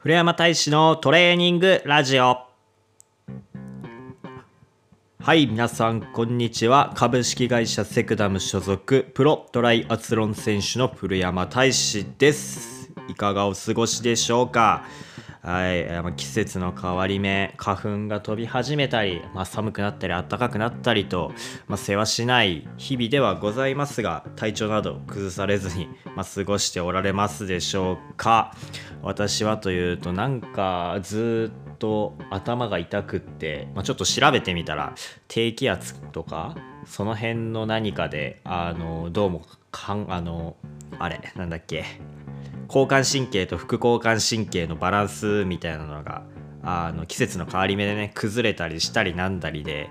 古山大使のトレーニングラジオ。はい皆さんこんにちは。株式会社セクダム所属プロトライアスロン選手の古山大使です。いかがお過ごしでしょうか？はい、季節の変わり目花粉が飛び始めたり、まあ、寒くなったり暖かくなったりと、まあ、世話しない日々ではございますが体調など崩されずに、ま、過ごしておられますでしょうか。私はというとなんかずっと頭が痛くって、まあ、ちょっと調べてみたら低気圧とかその辺の何かであのどうもかんあのあれなんだっけ交感神経と副交感神経のバランスみたいなのがあの季節の変わり目でね崩れたりしたりなんだりで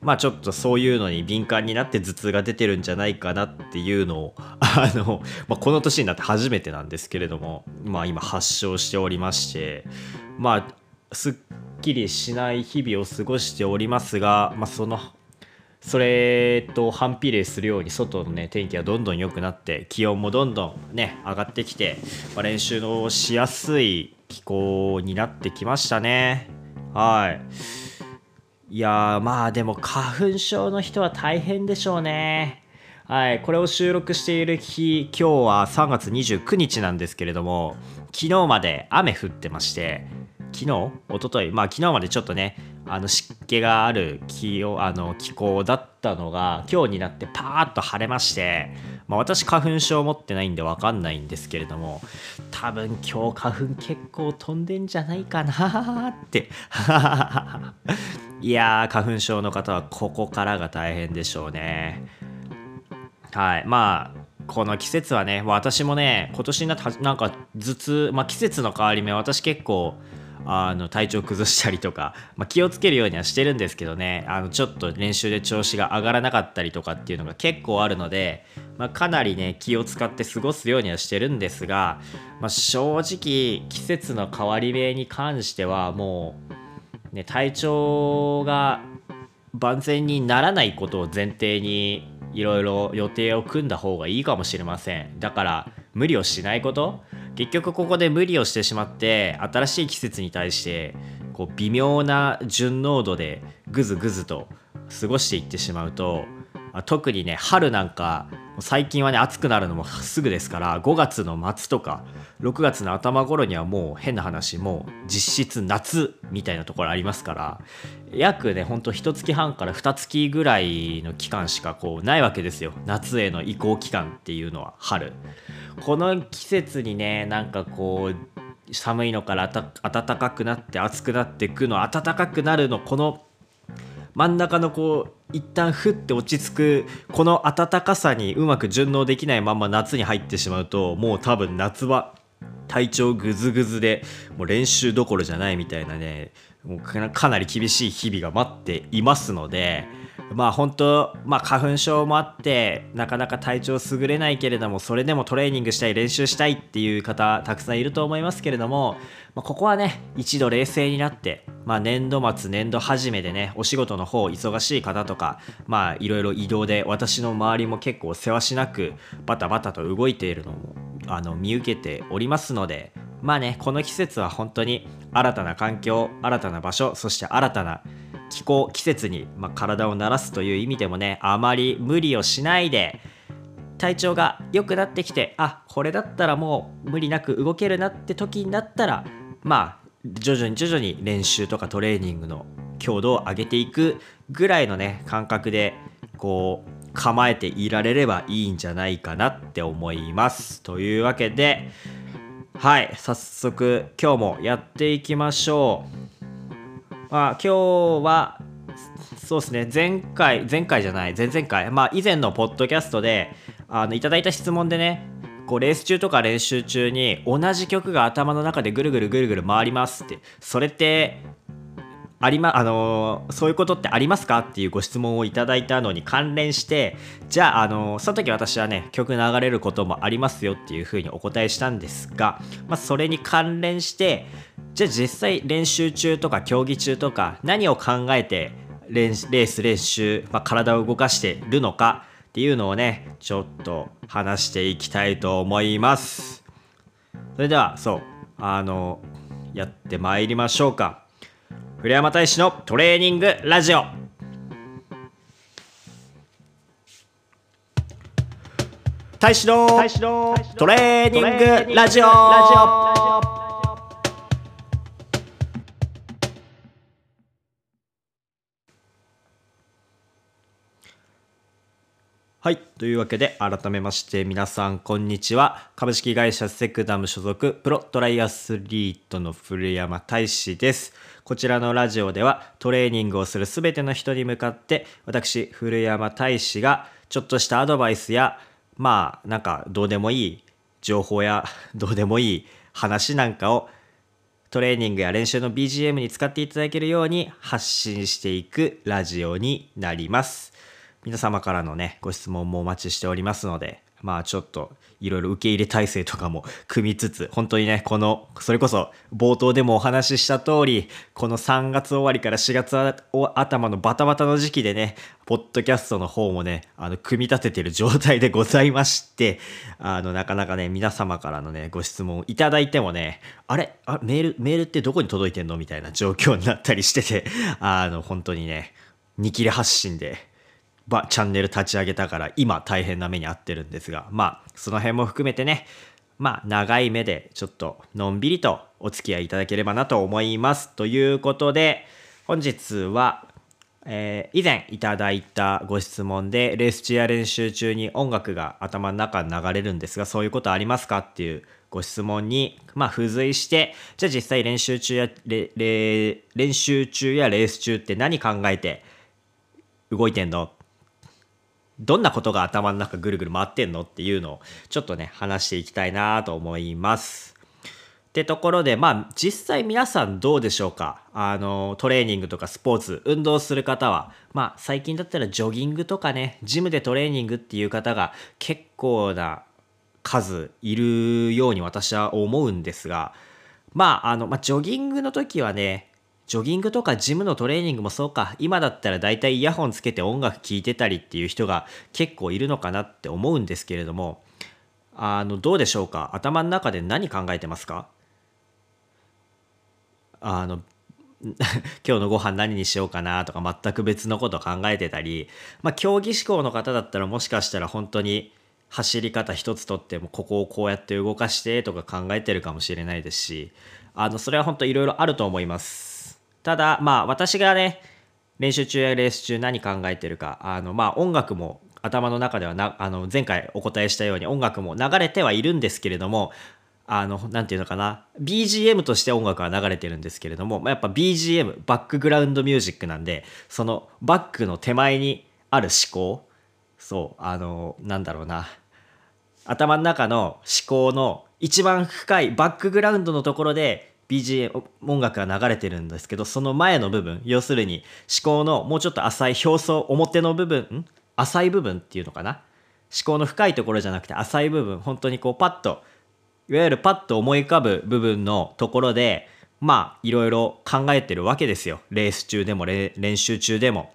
まあちょっとそういうのに敏感になって頭痛が出てるんじゃないかなっていうのを あの、まあ、この年になって初めてなんですけれどもまあ今発症しておりましてまあすっきりしない日々を過ごしておりますが、まあ、そのそれと反比例するように外のね天気はどんどん良くなって気温もどんどんね上がってきて、まあ、練習のしやすい気候になってきましたね。はい。いやまあでも花粉症の人は大変でしょうね。はい。これを収録している日今日は3月29日なんですけれども昨日まで雨降ってまして昨日？一昨日？まあ昨日までちょっとねあの湿気がある気をあの気候だったのが今日になってパーッと晴れまして、まあ、私花粉症持ってないんで分かんないんですけれども多分今日花粉結構飛んでんじゃないかなって。いやー花粉症の方はここからが大変でしょうね。はい。まあこの季節はね私もね今年になってなんか頭痛、まあ、季節の変わり目私結構あの体調崩したりとか、まあ、気をつけるようにはしてるんですけどね。あのちょっと練習で調子が上がらなかったりとかっていうのが結構あるので、まあ、かなりね気を使って過ごすようにはしてるんですが、まあ、正直季節の変わり目に関してはもう、ね、体調が万全にならないことを前提にいろいろ予定を組んだ方がいいかもしれません。だから無理をしないこと。結局ここで無理をしてしまって新しい季節に対してこう微妙な純濃度でぐずぐずと過ごしていってしまうと特にね春なんか最近はね暑くなるのもすぐですから5月の末とか6月の頭頃にはもう変な話もう実質夏みたいなところありますから約ねほんと1月半から2月ぐらいの期間しかこうないわけですよ。夏への移行期間っていうのは春。この季節にねなんかこう寒いのから暖かくなって暑くなっていくの暖かくなるのこの真ん中のこう一旦ふって落ち着くこの暖かさにうまく順応できないまま夏に入ってしまうともう多分夏は体調ぐずぐずでもう練習どころじゃないみたいなねもうかなり厳しい日々が待っていますのでまあ本当、まあ、花粉症もあってなかなか体調優れないけれどもそれでもトレーニングしたい練習したいっていう方たくさんいると思いますけれども、まあ、ここはね一度冷静になって、まあ、年度末年度初めでねお仕事の方忙しい方とかまあいろいろ移動で私の周りも結構せわしなくバタバタと動いているのもあの見受けておりますのでまあねこの季節は本当に新たな環境新たな場所そして新たな気候季節に、まあ、体を慣らすという意味でもねあまり無理をしないで体調が良くなってきてあこれだったらもう無理なく動けるなって時になったらまあ徐々に徐々に練習とかトレーニングの強度を上げていくぐらいのね感覚でこう構えていられればいいんじゃないかなって思います。というわけではい早速今日もやっていきましょう。まあ、今日はそうですね。前回前回じゃない。前々回。まあ以前のポッドキャストであのいただいた質問でねこうレース中とか練習中に同じ曲が頭の中でぐるぐるぐるぐる回りますって。それってありまあのー、そういうことってありますか？っていうご質問をいただいたのに関連してじゃあ、あのー、その時私はね曲流れることもありますよっていうふうにお答えしたんですが、まあ、それに関連してじゃあ実際練習中とか競技中とか何を考えてレース練習、まあ、体を動かしてるのかっていうのをねちょっと話していきたいと思います。それではそうあのやってまいりましょうか。古山大使のトレーニングラジオ。大使のトレーニングラジオはい。というわけで、改めまして皆さん、こんにちは。株式会社セクダム所属、プロトライアスリートの古山大志です。こちらのラジオでは、トレーニングをするすべての人に向かって、私、古山大志が、ちょっとしたアドバイスや、まあ、なんか、どうでもいい情報や、どうでもいい話なんかを、トレーニングや練習の BGM に使っていただけるように発信していくラジオになります。皆様からのね、ご質問もお待ちしておりますので、まあちょっといろいろ受け入れ体制とかも 組みつつ、本当にね、この、それこそ冒頭でもお話しした通り、この3月終わりから4月頭のバタバタの時期でね、ポッドキャストの方もね、あの、組み立ててる状態でございまして、あの、なかなかね、皆様からのね、ご質問をいただいてもね、あれ？あ、メール、メールってどこに届いてんの？みたいな状況になったりしてて、あの、本当にね、見切り発信で、ばチャンネル立ち上げたから今大変な目に遭ってるんですがまあその辺も含めてねまあ長い目でちょっとのんびりとお付き合いいただければなと思います。ということで本日は、えー、以前いただいたご質問でレース中や練習中に音楽が頭の中に流れるんですがそういうことありますかっていうご質問に、まあ、付随してじゃあ実際練習中や練習中やレース中って何考えて動いてんのどんなことが頭の中ぐるぐる回ってんのっていうのをちょっとね話していきたいなと思います。ってところでまあ実際皆さんどうでしょうか？あのトレーニングとかスポーツ運動する方はまあ最近だったらジョギングとかねジムでトレーニングっていう方が結構な数いるように私は思うんですがまああの、まあ、ジョギングの時はねジョギングとかジムのトレーニングもそうか。今だったら大体イヤホンつけて音楽聴いてたりっていう人が結構いるのかなって思うんですけれども。あのどうでしょうか？頭の中で何考えてますか？あの 今日のご飯何にしようかなとか全く別のこと考えてたり、まあ、競技志向の方だったらもしかしたら本当に走り方一つとってもここをこうやって動かしてとか考えてるかもしれないですし。あのそれは本当いろいろあると思います。ただ、まあ私がね、練習中やレース中何考えてるか、あの、まあ音楽も頭の中ではな、あの、前回お答えしたように音楽も流れてはいるんですけれども、あの、なんていうのかな、BGM として音楽は流れてるんですけれども、まあ、やっぱ BGM、バックグラウンドミュージックなんで、そのバックの手前にある思考、そう、あの、なんだろうな、頭の中の思考の一番深いバックグラウンドのところで BGM 音楽が流れてるんですけどその前の部分要するに思考のもうちょっと浅い表層表の部分浅い部分っていうのかな？思考の深いところじゃなくて浅い部分本当にこうパッといわゆるパッと思い浮かぶ部分のところでまあいろいろ考えてるわけですよ。レース中でも練習中でも。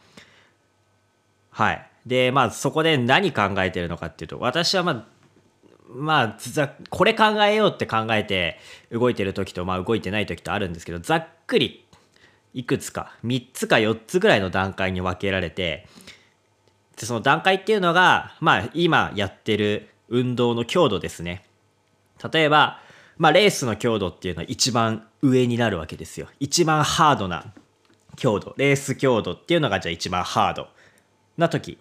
はい。でまあそこで何考えてるのかっていうと私はまあまあ、これ考えようって考えて動いてる時と、まあ、動いてない時とあるんですけどざっくりいくつか3つか4つぐらいの段階に分けられてでその段階っていうのが、まあ、今やってる運動の強度ですね。例えば、まあ、レースの強度っていうのは一番上になるわけですよ。一番ハードな強度。レース強度っていうのがじゃあ一番ハードな時。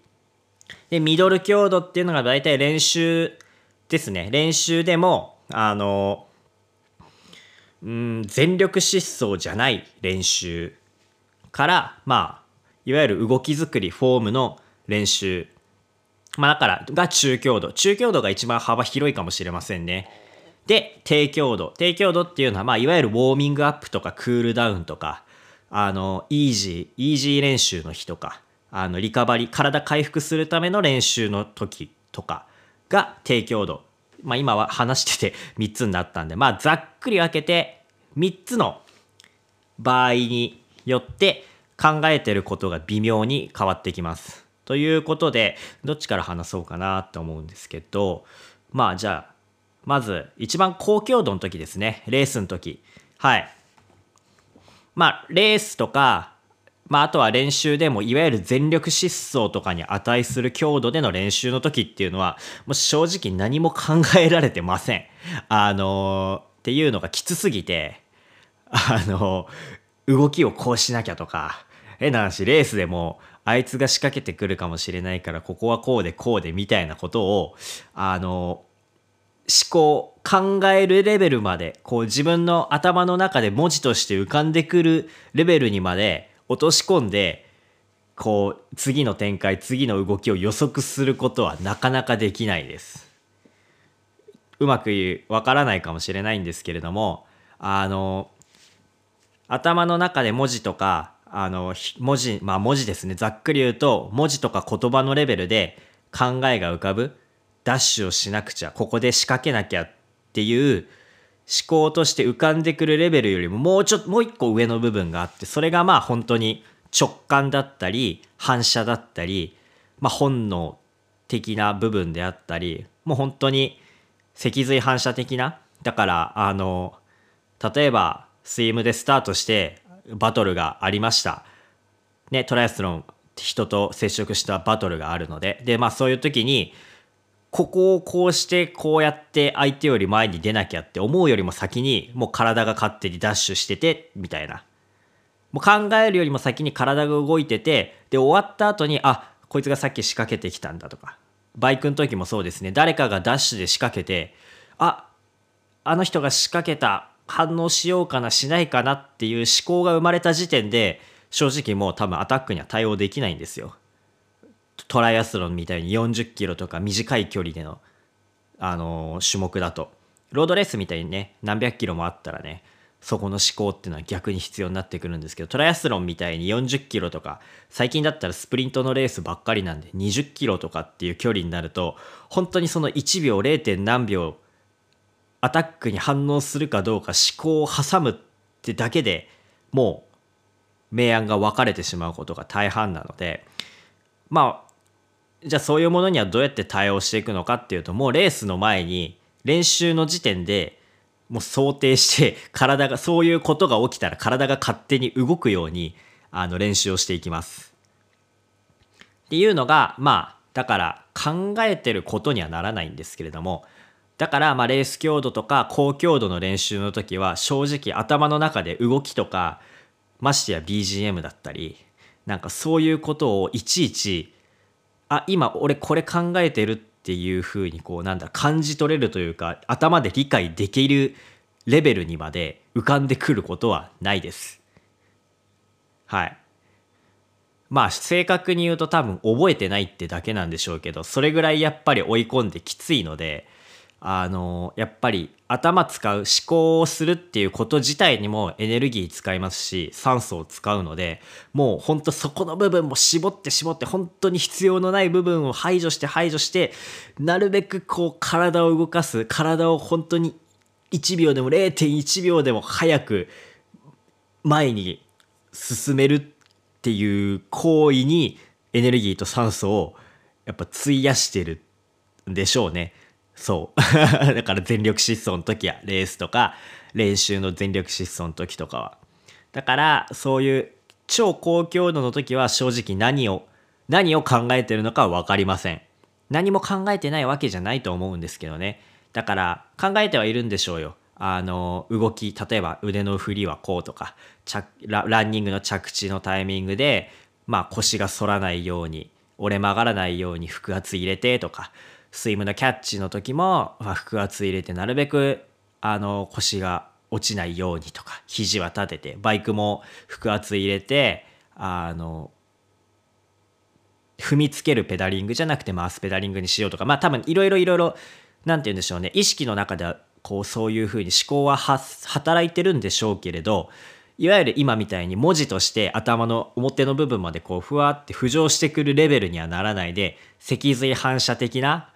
でミドル強度っていうのが大体練習ですね。練習でもあのうん全力疾走じゃない練習からまあいわゆる動き作りフォームの練習。まあだからが中強度。中強度が一番幅広いかもしれませんね。で低強度。低強度っていうのはまあいわゆるウォーミングアップとかクールダウンとかあのイージーイージー練習の日とかあのリカバリー体回復するための練習の時とかが低強度。まあ今は話してて 3つになったんで、まあざっくり分けて3つの場合によって考えてることが微妙に変わってきます。ということで、どっちから話そうかなと思うんですけど、まあじゃあ、まず一番高強度の時ですね。レースの時。はい。まあレースとかまあ、あとは練習でもいわゆる全力疾走とかに値する強度での練習の時っていうのはもう正直何も考えられてません。あのー、っていうのがきつすぎてあのー、動きをこうしなきゃとか変な話レースでもあいつが仕掛けてくるかもしれないからここはこうでこうでみたいなことをあのー、思考考えるレベルまでこう自分の頭の中で文字として浮かんでくるレベルにまで落とし込んでこう次の展開次の動きを予測することはなかなかできないです。うまく言うわからないかもしれないんですけれどもあの頭の中で文字とかあの文字まあ文字ですねざっくり言うと文字とか言葉のレベルで考えが浮かぶダッシュをしなくちゃここで仕掛けなきゃっていう思考として浮かんでくるレベルよりももうちょっともう一個上の部分があってそれがまあ本当に直感だったり反射だったり、まあ、本能的な部分であったりもう本当に脊髄反射的なだからあの例えばスイムでスタートしてバトルがありました。ねトライアスロン人と接触したバトルがあるので。でまあそういう時にここをこうしてこうやって相手より前に出なきゃって思うよりも先にもう体が勝手にダッシュしててみたいな。もう考えるよりも先に体が動いててで終わった後にあこいつがさっき仕掛けてきたんだとか。バイクの時もそうですね。誰かがダッシュで仕掛けてああの人が仕掛けた反応しようかなしないかなっていう思考が生まれた時点で正直もう多分アタックには対応できないんですよ。トライアスロンみたいに40キロとか短い距離での、あのー、種目だとロードレースみたいにね何百キロもあったらねそこの思考っていうのは逆に必要になってくるんですけどトライアスロンみたいに40キロとか最近だったらスプリントのレースばっかりなんで20キロとかっていう距離になると本当にその1秒 0. 何秒アタックに反応するかどうか思考を挟むってだけでもう明暗が分かれてしまうことが大半なのでまあじゃあそういうものにはどうやって対応していくのかっていうともうレースの前に練習の時点でもう想定して体がそういうことが起きたら体が勝手に動くように あの練習をしていきます。っていうのがまあだから考えてることにはならないんですけれどもだからまあレース強度とか高強度の練習の時は正直頭の中で動きとかましてや BGM だったりなんかそういうことをいちいちあ今俺これ考えてるっていうふうにこうなんだ感じ取れるというか頭で理解できるレベルにまで浮かんでくることはないです。はい。まあ正確に言うと多分覚えてないってだけなんでしょうけどそれぐらいやっぱり追い込んできついのであのやっぱり頭使う思考をするっていうこと自体にもエネルギー使いますし酸素を使うのでもうほんとそこの部分も絞って絞って本当に必要のない部分を排除して排除してなるべくこう体を動かす体を本当に1秒でも0.1秒でも早く前に進めるっていう行為にエネルギーと酸素をやっぱ費やしてるんでしょうね。そう。だから全力疾走の時やレースとか練習の全力疾走の時とかは。だからそういう超高強度の時は正直何を何を考えてるのかは分かりません。何も考えてないわけじゃないと思うんですけどね。だから考えてはいるんでしょうよ。あの動き例えば腕の振りはこうとかラランニングの着地のタイミングで、まあ、腰が反らないように折れ曲がらないように腹圧入れてとかスイムのキャッチの時も、まあ、腹圧入れてなるべくあの腰が落ちないようにとか肘は立ててバイクも腹圧入れてあの踏みつけるペダリングじゃなくて回すペダリングにしようとかまあ多分いろいろいろいろ何て言うんでしょうね。意識の中ではこうそういうふうに思考は働いてるんでしょうけれどいわゆる今みたいに文字として頭の表の部分までこうふわって浮上してくるレベルにはならないで脊髄反射的な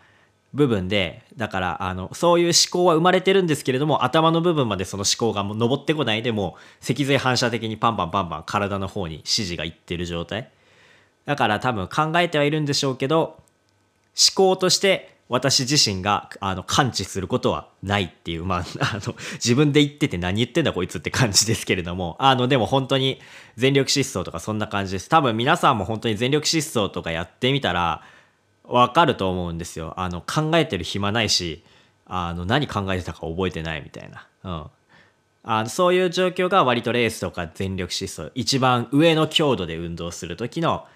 部分でだからあのそういう思考は生まれてるんですけれども頭の部分までその思考がもう上ってこないでも脊髄反射的にパンパンパンパン体の方に指示がいってる状態。だから多分考えてはいるんでしょうけど思考として私自身があの感知することはないっていう、まあ、あの自分で言ってて何言ってんだこいつって感じですけれどもあのでも本当に全力疾走とかそんな感じです。多分皆さんも本当に全力疾走とかやってみたらわかると思うんですよあの考えてる暇ないしあの何考えてたか覚えてないみたいな、うん、あのそういう状況が割とレースとか全力疾走一番上の強度で運動する時の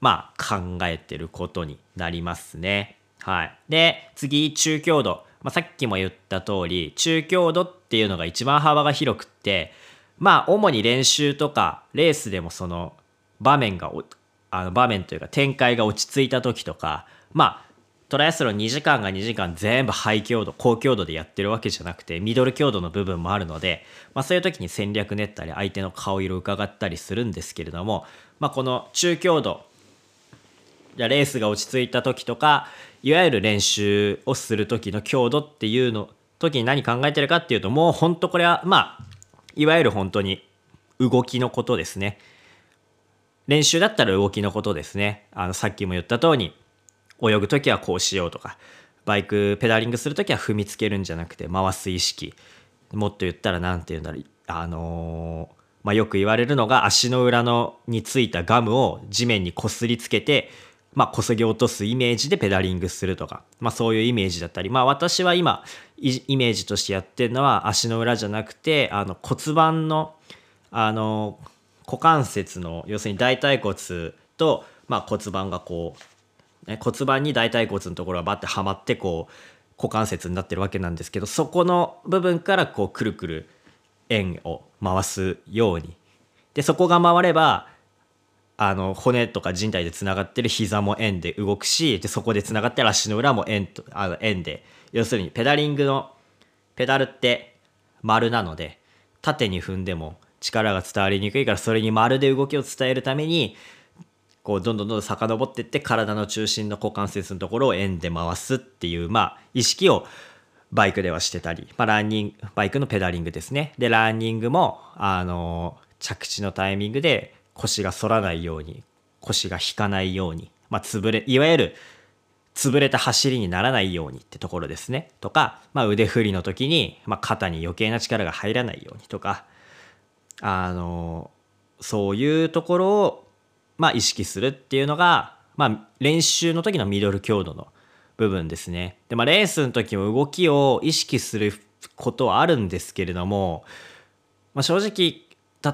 まあ考えてることになりますね。はい。で、次、中強度。まあ、さっきも言った通り、中強度っていうのが一番幅が広くって、まあ、主に練習とか、レースでもその、場面が、あの場面というか展開が落ち着いた時とか、まあ、トライアスロン2時間が2時間全部ハイ強度、高強度でやってるわけじゃなくて、ミドル強度の部分もあるので、まあそういう時に戦略練ったり、相手の顔色を伺ったりするんですけれども、まあこの中強度、レースが落ち着いた時とかいわゆる練習をする時の強度っていうの時に何考えてるかっていうともう本当これはまあいわゆる本当に動きのことですね。練習だったら動きのことですね。あのさっきも言った通り泳ぐ時はこうしようとかバイクペダリングする時は踏みつけるんじゃなくて回す意識。もっと言ったら何て言うんだろうあのー、まあ、よく言われるのが足の裏のについたガムを地面にこすりつけてまあ、こそぎ落とすイメージでペダリングするとか、まあ、そういうイメージだったり、まあ、私は今イメージとしてやってるのは足の裏じゃなくてあの骨盤のあの股関節の要するに大腿骨と、まあ、骨盤がこう、ね、骨盤に大腿骨のところがバッてはまってこう股関節になってるわけなんですけどそこの部分からこうくるくる円を回すように。でそこが回ればあの骨とか人体でつながってる膝も円で動くしでそこでつながってる足の裏も円とあの円で。要するにペダリングのペダルって丸なので縦に踏んでも力が伝わりにくいからそれに丸で動きを伝えるためにこうどんどんどんどん遡っていって体の中心の股関節のところを円で回すっていうまあ意識をバイクではしてたり、まあ、ランニングバイクのペダリングですね。でランニングもあの着地のタイミングで腰が反らないように腰が引かないように、まあ、潰れいわゆる潰れた走りにならないようにってところですね。とか、まあ、腕振りの時に、まあ、肩に余計な力が入らないようにとかあのそういうところを、まあ、意識するっていうのが、まあ、練習の時のミドル強度の部分ですね。で、まあ、レースの時も動きを意識することはあるんですけれども、まあ、正直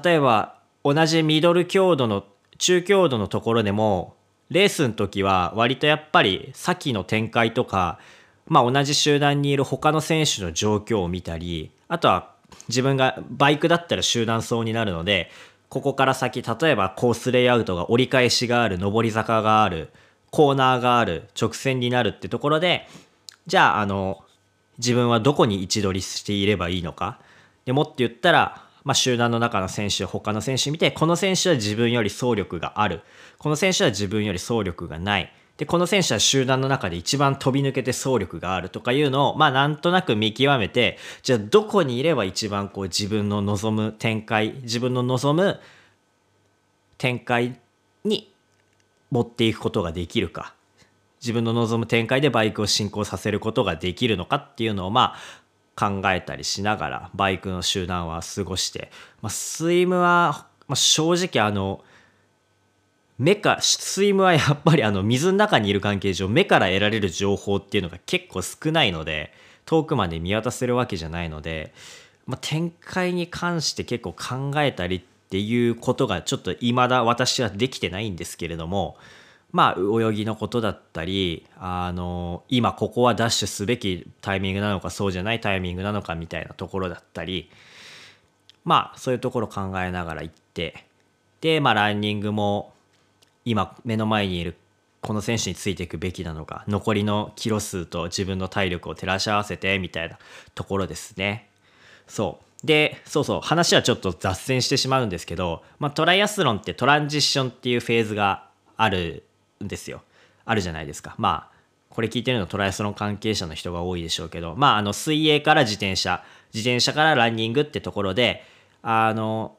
例えば同じミドル強度の中強度のところでもレースの時は割とやっぱり先の展開とか、まあ、同じ集団にいる他の選手の状況を見たりあとは自分がバイクだったら集団走になるのでここから先例えばコースレイアウトが折り返しがある上り坂があるコーナーがある直線になるってところでじゃああの自分はどこに位置取りしていればいいのか。でもって言ったらまあ、集団の中の選手他の選手見てこの選手は自分より走力がある。この選手は自分より走力がない。でこの選手は集団の中で一番飛び抜けて走力があるとかいうのをまあなんとなく見極めてじゃあどこにいれば一番こう自分の望む展開自分の望む展開に持っていくことができるか。自分の望む展開でバイクを進行させることができるのかっていうのをまあ考えたりしながらバイクの集団は過ごして、まあ、スイムは、まあ、正直あの目かスイムはやっぱりあの水の中にいる関係上目から得られる情報っていうのが結構少ないので遠くまで見渡せるわけじゃないので、まあ、展開に関して結構考えたりっていうことがちょっと未だ私はできてないんですけれどもまあ、泳ぎのことだったりあの今ここはダッシュすべきタイミングなのかそうじゃないタイミングなのかみたいなところだったりまあそういうところ考えながら行ってで、まあ、ランニングも今目の前にいるこの選手についていくべきなのか残りのキロ数と自分の体力を照らし合わせてみたいなところですね。そう。でそうそう。話はちょっと脱線してしまうんですけど、まあ、トライアスロンってトランジッションっていうフェーズがあるんですよ。あるじゃないですか。まあこれ聞いてるのトライアスロン関係者の人が多いでしょうけどまああの水泳から自転車自転車からランニングってところであの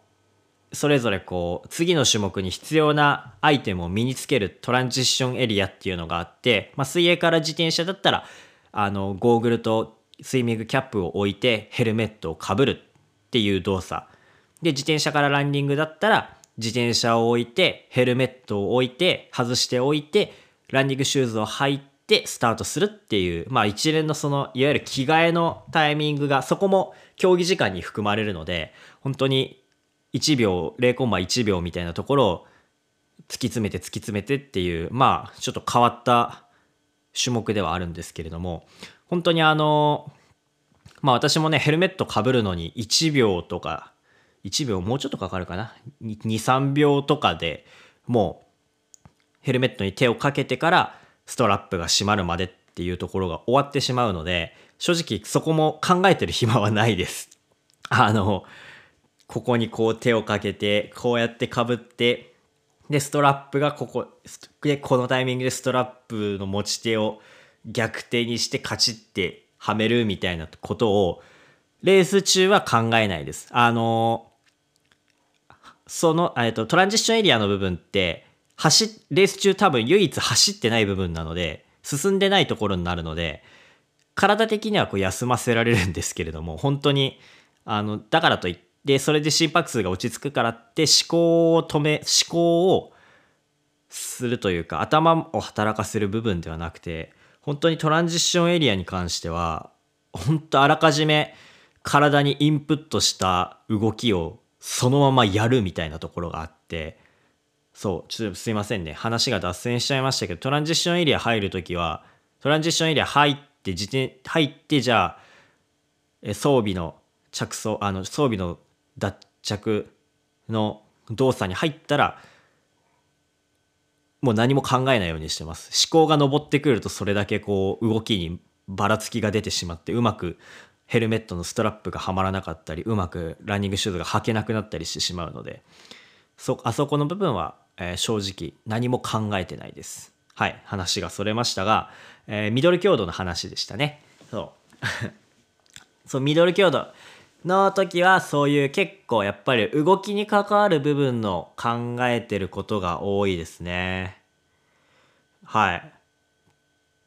それぞれこう次の種目に必要なアイテムを身につけるトランジッションエリアっていうのがあって、まあ、水泳から自転車だったらあのゴーグルとスイミングキャップを置いてヘルメットをかぶるっていう動作。で自転車からランニングだったら自転車を置いてヘルメットを置いて外しておいてランニングシューズを履いてスタートするっていうまあ一連のそのいわゆる着替えのタイミングがそこも競技時間に含まれるので本当に1秒0コンマ1秒みたいなところを突き詰めて突き詰めてっていうまあちょっと変わった種目ではあるんですけれども本当にあのまあ私もねヘルメットかぶるのに1秒とか1秒もうちょっとかかるかな？23秒とかでもうヘルメットに手をかけてからストラップが閉まるまでっていうところが終わってしまうので正直そこも考えてる暇はないです。あのここにこう手をかけて、こうやってかぶって、で、ストラップがここ、で、このタイミングでストラップの持ち手を逆手にしてカチッてはめるみたいなことを、レース中は考えないです。あの、その、えっと、トランジッションエリアの部分って、走、レース中多分唯一走ってない部分なので、進んでないところになるので、体的にはこう休ませられるんですけれども、本当に、あの、だからといって、で、それで心拍数が落ち着くからって思考を止め、思考をするというか、頭を働かせる部分ではなくて、本当にトランジッションエリアに関しては、本当あらかじめ体にインプットした動きをそのままやるみたいなところがあって、そう、ちょっとすいませんね。話が脱線しちゃいましたけど、トランジッションエリア入るときは、トランジッションエリア入って、自転、入って、じゃあ、装備の着想、あの、装備の脱着の動作に入ったらもう何も考えないようにしてます。思考が上ってくるとそれだけこう動きにばらつきが出てしまってうまくヘルメットのストラップがはまらなかったりうまくランニングシューズが履けなくなったりしてしまうのでそあそこの部分は、えー、正直何も考えてないです。はい話がそれましたが、えー、ミドル強度の話でしたね。そう。そうミドル強度。の時はそういう結構やっぱり動きに関わる部分の考えてることが多いですね。はい。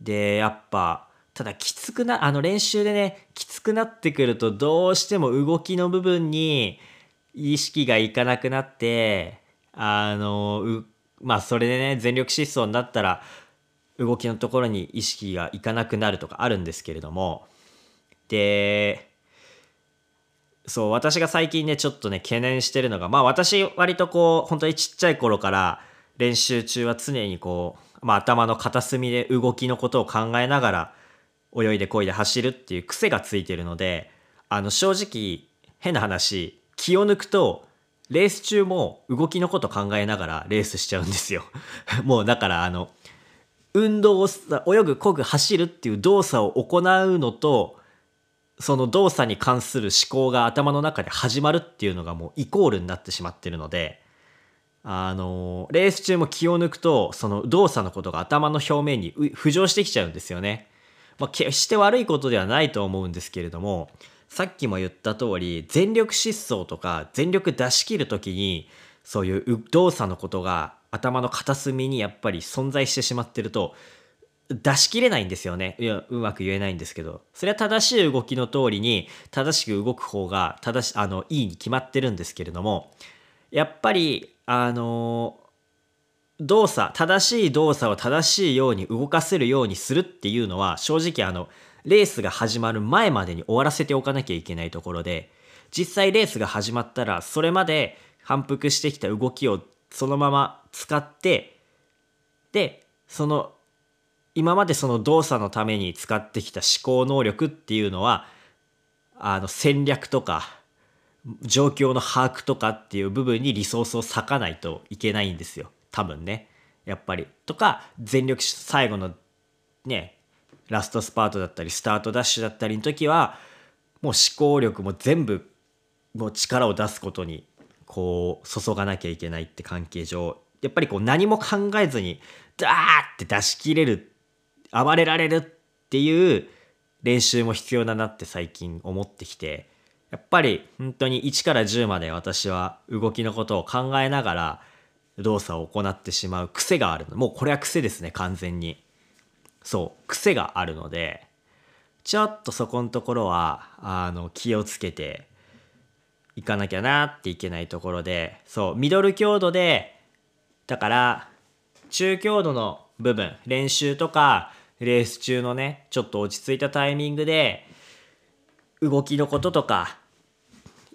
で、やっぱ、ただきつくな、あの練習でね、きつくなってくるとどうしても動きの部分に意識がいかなくなって、あの、まあそれでね、全力疾走になったら動きのところに意識がいかなくなるとかあるんですけれども、で、そう私が最近ねちょっとね懸念してるのがまあ私割とこう本当にちっちゃい頃から練習中は常にこう、まあ、頭の片隅で動きのことを考えながら泳いでこいで走るっていう癖がついてるのであの正直変な話気を抜くとレース中も動きのこと考えながらレースしちゃうんですよ。もうだからあの運動を泳ぐ漕ぐ走るっていう動作を行うのとその動作に関する思考が頭の中で始まるっていうのがもうイコールになってしまってるので、あの、レース中も気を抜くと、その動作のことが頭の表面に浮上してきちゃうんですよね。まあ、決して悪いことではないと思うんですけれども、さっきも言った通り、全力疾走とか全力出し切る時に、そういう動作のことが頭の片隅にやっぱり存在してしまってると、出し切れないんですよね。いや、うまく言えないんですけど。それは正しい動きの通りに、正しく動く方が、正し、あの、いいに決まってるんですけれども、やっぱり、あの、動作、正しい動作を正しいように動かせるようにするっていうのは、正直あの、レースが始まる前までに終わらせておかなきゃいけないところで、実際レースが始まったら、それまで反復してきた動きをそのまま使って、で、その今までその動作のために使ってきた思考能力っていうのはあの戦略とか状況の把握とかっていう部分にリソースを割かないといけないんですよ。多分ね。やっぱり。とか全力最後のねラストスパートだったりスタートダッシュだったりの時はもう思考力も全部もう力を出すことにこう注がなきゃいけないって関係上やっぱりこう何も考えずにダーって出し切れる暴れられるっていう練習も必要だなって最近思ってきてやっぱり本当に1から10まで私は動きのことを考えながら動作を行ってしまう癖があるの。もうこれは癖ですね完全に。そう癖があるのでちょっとそこのところはあの気をつけていかなきゃなっていけないところでそうミドル強度でだから中強度の部分練習とかレース中のねちょっと落ち着いたタイミングで動きのこととか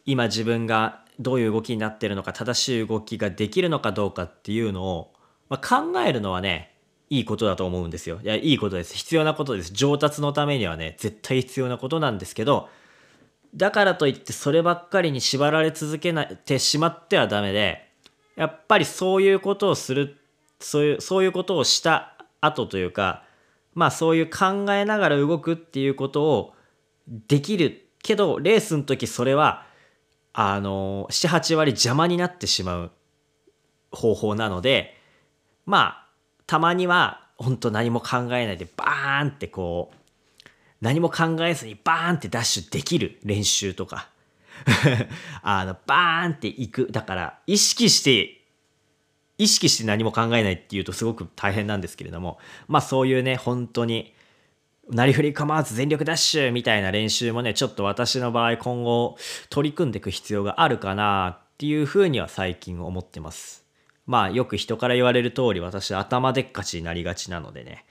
今自分がどういう動きになってるのか正しい動きができるのかどうかっていうのを、まあ、考えるのはねいいことだと思うんですよ。いやいいことです必要なことです上達のためにはね絶対必要なことなんですけどだからといってそればっかりに縛られ続けなてしまってはダメでやっぱりそういうことをするそういうそういうことをした後というかまあそういう考えながら動くっていうことをできるけどレースの時それはあの78割邪魔になってしまう方法なのでまあたまには本当何も考えないでバーンってこう何も考えずにバーンってダッシュできる練習とか あのバーンっていく。だから意識して意識して何も考えないっていうとすごく大変なんですけれどもまあそういうね本当になりふり構わず全力ダッシュみたいな練習もねちょっと私の場合今後取り組んでいく必要があるかなっていうふうには最近思ってます。まあよく人から言われる通り私頭でっかちになりがちなのでね。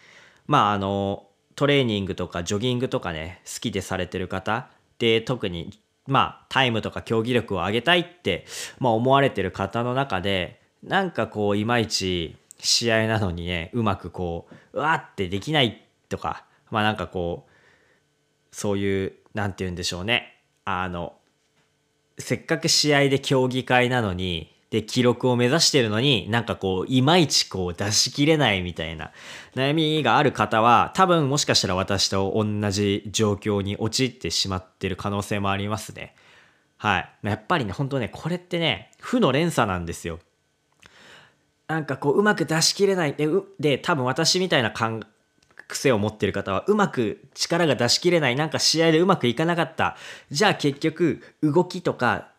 まああのトレーニングとかジョギングとかね好きでされてる方で特にまあタイムとか競技力を上げたいって、まあ、思われてる方の中でなんかこういまいち試合なのにねうまくこううわってできないとかまあなんかこうそういう何て言うんでしょうねあのせっかく試合で競技会なのにで記録を目指してるのになんかこういまいちこう出しきれないみたいな悩みがある方は多分もしかしたら私と同じ状況に陥ってしまってる可能性もありますね。はい。やっぱりね、本当ね、これってね、負の連鎖なんですよ。なんかこう、うまく出しきれない。で、で多分私みたいな感癖を持ってる方はうまく力が出し切れない。なんか試合でうまくいかなかった。じゃあ結局動きとか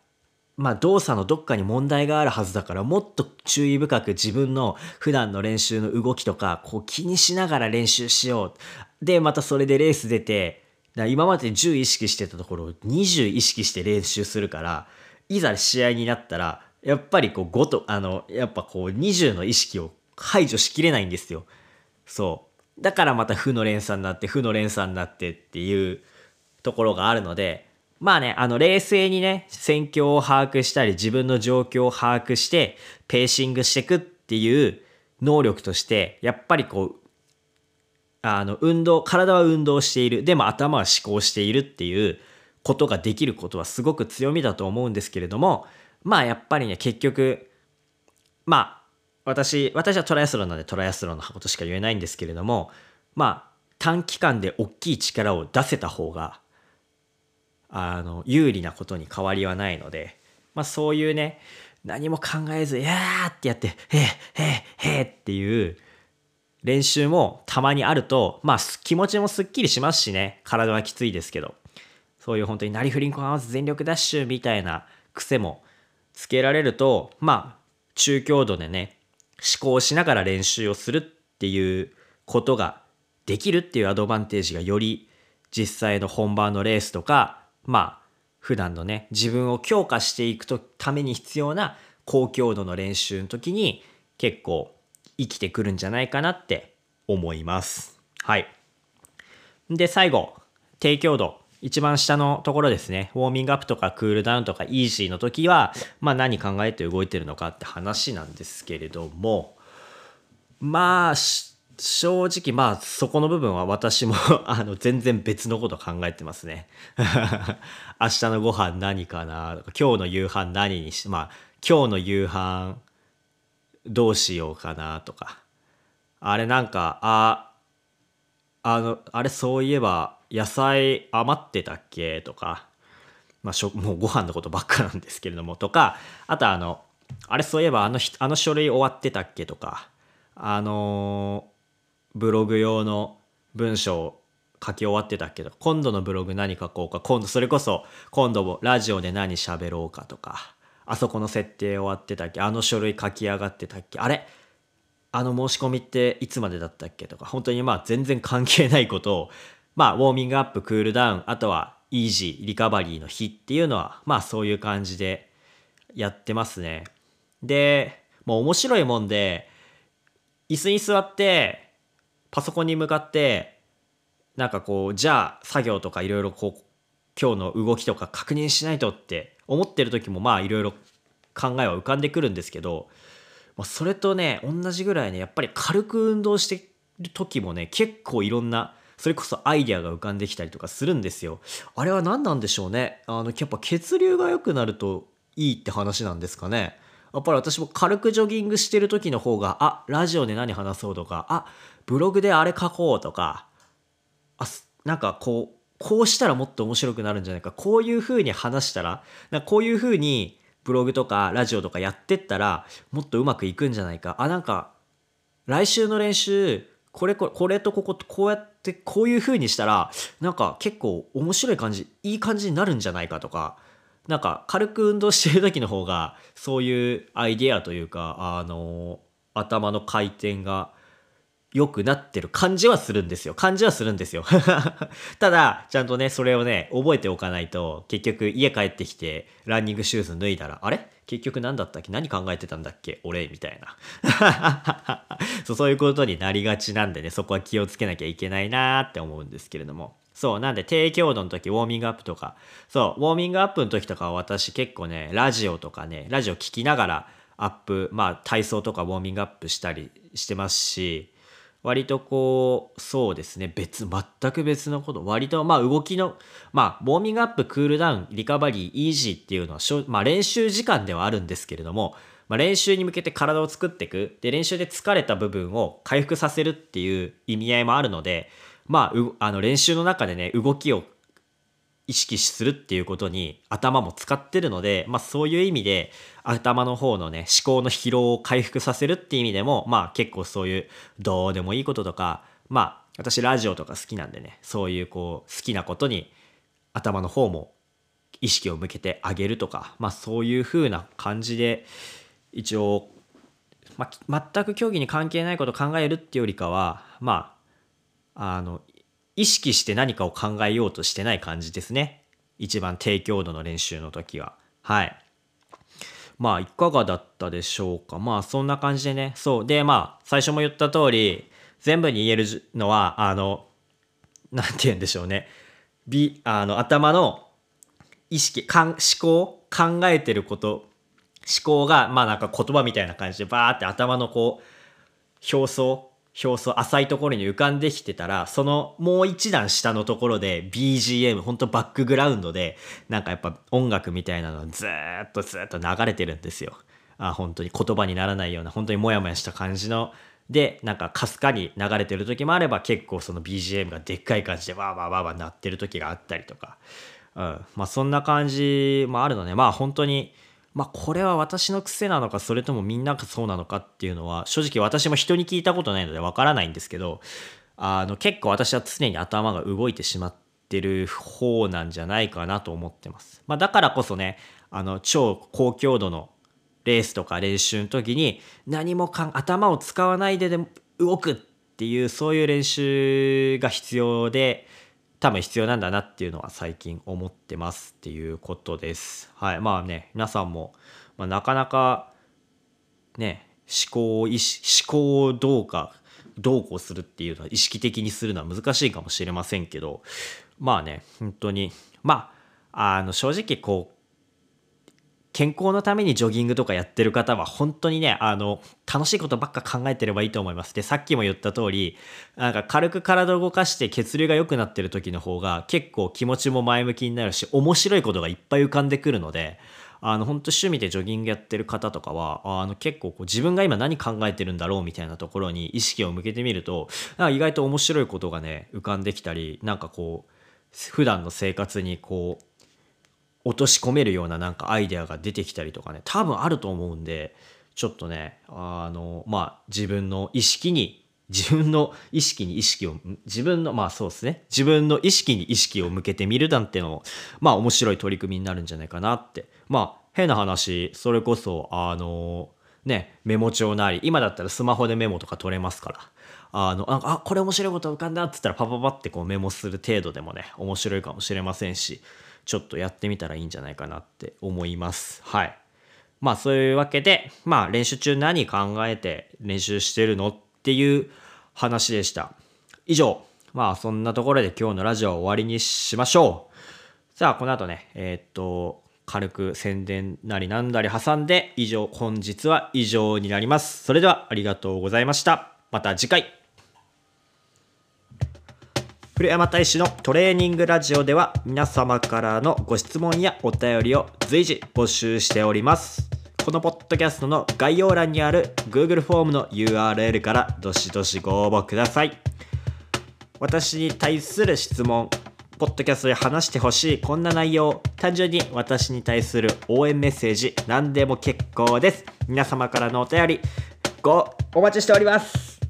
まあ動作のどっかに問題があるはずだからもっと注意深く自分の普段の練習の動きとかこう気にしながら練習しよう。でまたそれでレース出て今まで10意識してたところを20意識して練習するからいざ試合になったらやっぱりこう5とあのやっぱこう20の意識を排除しきれないんですよ。そう。だからまた負の連鎖になって負の連鎖になってっていうところがあるのでまあねあの冷静にね戦況を把握したり自分の状況を把握してペーシングしていくっていう能力としてやっぱりこうあの運動体は運動している。でも頭は思考しているっていうことができることはすごく強みだと思うんですけれどもまあやっぱりね結局まあ私、私はトライアスロンなんでトライアスロンのことしか言えないんですけれども、まあ、短期間で大きい力を出せた方が、あの、有利なことに変わりはないので、まあそういうね、何も考えず、いやーってやって、へえ、へえ、へえっていう練習もたまにあると、まあ気持ちもすっきりしますしね、体はきついですけど、そういう本当になりふりんこ合わず全力ダッシュみたいな癖もつけられると、まあ中強度でね、思考しながら練習をするっていうことができるっていうアドバンテージがより実際の本番のレースとかまあ普段のね自分を強化していくために必要な高強度の練習の時に結構生きてくるんじゃないかなって思います。はい。で最後低強度一番下のところですね、ウォーミングアップとかクールダウンとかイージーの時は、まあ何考えて動いてるのかって話なんですけれども、まあ、正直まあそこの部分は私も あの全然別のこと考えてますね。明日のご飯何かなとか今日の夕飯何にしまあ今日の夕飯どうしようかなとか。あれなんかああのあれそういえば野菜余ってたっけ？とか、まあ、しょもうご飯のことばっかなんですけれどもとかあとあのあれそういえばあのあの書類終わってたっけ？とかあのブログ用の文章書き終わってたっけ？ど今度のブログ何書こうか？今度それこそ今度もラジオで何喋ろうか？とかあそこの設定終わってたっけ？あの書類書き上がってたっけ？あれあの申し込みっていつまでだったっけ？とか本当にまあ全然関係ないことをまあウォーミングアップクールダウンあとはイージーリカバリーの日っていうのはまあそういう感じでやってますね。でもう面白いもんで椅子に座ってパソコンに向かってなんかこうじゃあ作業とかいろいろこう今日の動きとか確認しないとって思ってる時もまあいろいろ考えは浮かんでくるんですけど、まあ、それとね同じぐらいねやっぱり軽く運動してる時もね結構いろんなそれこそアイデアが浮かんできたりとかするんですよ。あれは何なんでしょうね。あのやっぱ血流が良くなるといいって話なんですかね。やっぱり私も軽くジョギングしてる時の方が、あ、ラジオで何話そうとか、あ、ブログであれ書こうとか、あ、なんかこう、こうしたらもっと面白くなるんじゃないか、こういう風に話したら、なこういう風にブログとかラジオとかやってったら、もっとうまくいくんじゃないか。あ、なんか、来週の練習、これこれこれとこことこうやってこういう風にしたらなんか結構面白い感じいい感じになるんじゃないかとかなんか軽く運動してる時の方がそういうアイデアというかあの頭の回転が良くなってる感じはするんですよ。感じはするんですよ。ただ、ちゃんとね、それをね、覚えておかないと、結局家帰ってきて、ランニングシューズ脱いだら、あれ？結局何だったっけ？何考えてたんだっけ？俺？みたいな そう。そういうことになりがちなんでね、そこは気をつけなきゃいけないなーって思うんですけれども。そう、なんで低強度の時、ウォーミングアップとか、そう、ウォーミングアップの時とかは私結構ね、ラジオとかね、ラジオ聞きながらアップ、まあ体操とかウォーミングアップしたりしてますし、割とこう、そうですね、別、全く別のこと、割とまあ動きの、まあ、ウォーミングアップ、クールダウン、リカバリー、イージーっていうのは、まあ練習時間ではあるんですけれども、まあ、練習に向けて体を作っていく。で、練習で疲れた部分を回復させるっていう意味合いもあるので、まあ、あの練習の中でね、動きを意識するっていうことに頭も使ってるので、まあそういう意味で頭の方のね、思考の疲労を回復させるっていう意味でも、まあ結構そういうどうでもいいこととか、まあ私ラジオとか好きなんでね、そういうこう好きなことに頭の方も意識を向けてあげるとか、まあそういう風な感じで一応、まあ、全く競技に関係ないこと考えるっていうよりかは、まあ、あの、意識して何かを考えようとしてない感じですね。一番低強度の練習の時は。はい。まあ、いかがだったでしょうか。まあ、そんな感じでね。そう。で、まあ、最初も言った通り、全部に言えるのは、あの、なんて言うんでしょうね。び、あの、頭の意識、かん思考、考えてること、思考が、まあなんか言葉みたいな感じでバーって頭のこう、表層、表層浅いところに浮かんできてたらそのもう一段下のところで BGM ほんとバックグラウンドでなんかやっぱ音楽みたいなのずっとずっと流れてるんですよ。あ本当に言葉にならないような本当にモヤモヤした感じの。でなんかかすかに流れてる時もあれば結構その BGM がでっかい感じでわーわーわーわー鳴ってる時があったりとか、うん、まあそんな感じもあるのでまあ本当にまあこれは私の癖なのかそれともみんながそうなのかっていうのは正直私も人に聞いたことないのでわからないんですけどあの結構私は常に頭が動いてしまってる方なんじゃないかなと思ってます。まあ、だからこそねあの超高強度のレースとか練習の時に何もかん頭を使わないでで動くっていうそういう練習が必要で多分必要なんだなっていうのは最近思ってますっていうことです。はい。まあね、皆さんも、まあ、なかなかね、思考を思考をどうか、どうこうするっていうのは意識的にするのは難しいかもしれませんけど、まあね、本当に、まあ、あの正直こう健康のためにジョギングとかやってる方は本当にね、あの、楽しいことばっか考えてればいいと思います。で、さっきも言った通り、なんか軽く体を動かして血流が良くなってる時の方が結構気持ちも前向きになるし、面白いことがいっぱい浮かんでくるので、あの、本当趣味でジョギングやってる方とかは、あの、結構こう自分が今何考えてるんだろうみたいなところに意識を向けてみると、意外と面白いことがね、浮かんできたり、なんかこう、普段の生活にこう、落とし込めるようななんかアイデアが出てきたりとかね。多分あると思うんでちょっとねあのまあ自分の意識に 自分の意識に意識を自分のまあそうですね。自分の意識に意識を向けてみるなんてのまあ面白い取り組みになるんじゃないかなって。まあ変な話それこそあのねメモ帳なり今だったらスマホでメモとか取れますから。あのああこれ面白いこと浮かんだっつったらパパパってこうメモする程度でもね面白いかもしれませんし。ちょっとやってみたらいいんじゃないかなって思います。はい。まあそういうわけでまあ練習中何考えて練習してるのっていう話でした。以上。まあそんなところで今日のラジオは終わりにしましょう。さあこの後ねえー、っと軽く宣伝なりなんだり挟んで以上本日は以上になります。それではありがとうございました。また次回。古山大使のトレーニングラジオでは皆様からのご質問やお便りを随時募集しております。このポッドキャストの概要欄にある Google フォームの URL からどしどしご応募ください。私に対する質問ポッドキャストで話してほしいこんな内容単純に私に対する応援メッセージ何でも結構です。皆様からのお便りごお待ちしております。